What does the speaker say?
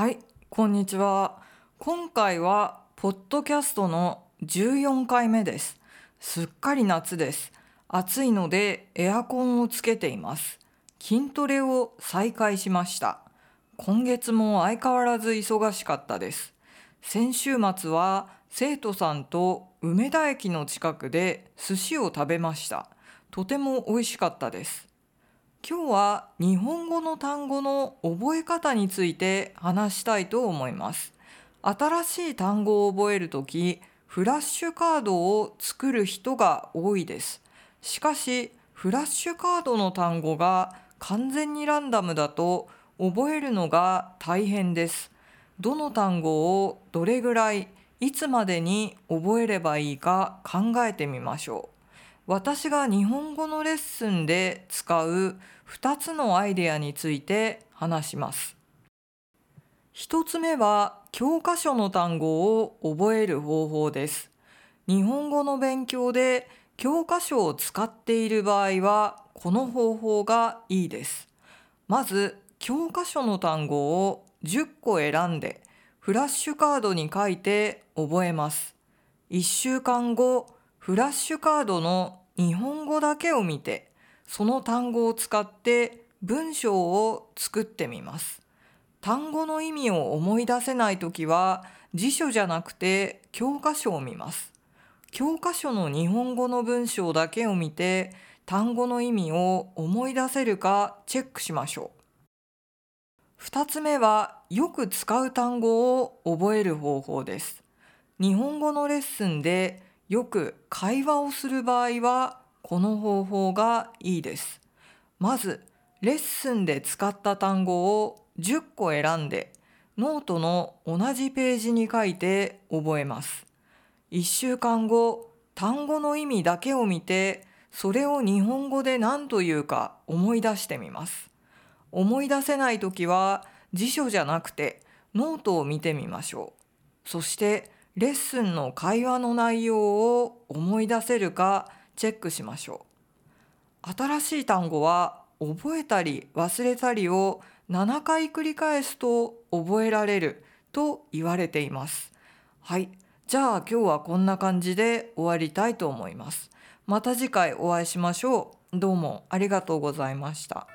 はい、こんにちは。今回はポッドキャストの14回目です。すっかり夏です。暑いのでエアコンをつけています。筋トレを再開しました。今月も相変わらず忙しかったです。先週末は生徒さんと梅田駅の近くで寿司を食べました。とても美味しかったです。今日は日本語の単語の覚え方について話したいと思います。新しい単語を覚えるとき、フラッシュカードを作る人が多いです。しかし、フラッシュカードの単語が完全にランダムだと覚えるのが大変です。どの単語をどれぐらい、いつまでに覚えればいいか考えてみましょう。私が日本語のレッスンで使う2つのアイデアについて話します。1つ目は教科書の単語を覚える方法です。日本語の勉強で教科書を使っている場合はこの方法がいいです。まず教科書の単語を10個選んでフラッシュカードに書いて覚えます。1週間後フラッシュカードの日本語だけを見てその単語を使って文章を作ってみます。単語の意味を思い出せないときは辞書じゃなくて教科書を見ます。教科書の日本語の文章だけを見て単語の意味を思い出せるかチェックしましょう。二つ目はよく使う単語を覚える方法です。日本語のレッスンでよく会話をする場合はこの方法がいいです。まずレッスンで使った単語を10個選んでノートの同じページに書いて覚えます。1週間後単語の意味だけを見てそれを日本語で何というか思い出してみます。思い出せないときは辞書じゃなくてノートを見てみましょう。そしてレッスンの会話の内容を思い出せるかチェックしましょう。新しい単語は覚えたり忘れたりを7回繰り返すと覚えられると言われています。はい。じゃあ今日はこんな感じで終わりたいと思います。また次回お会いしましょう。どうもありがとうございました。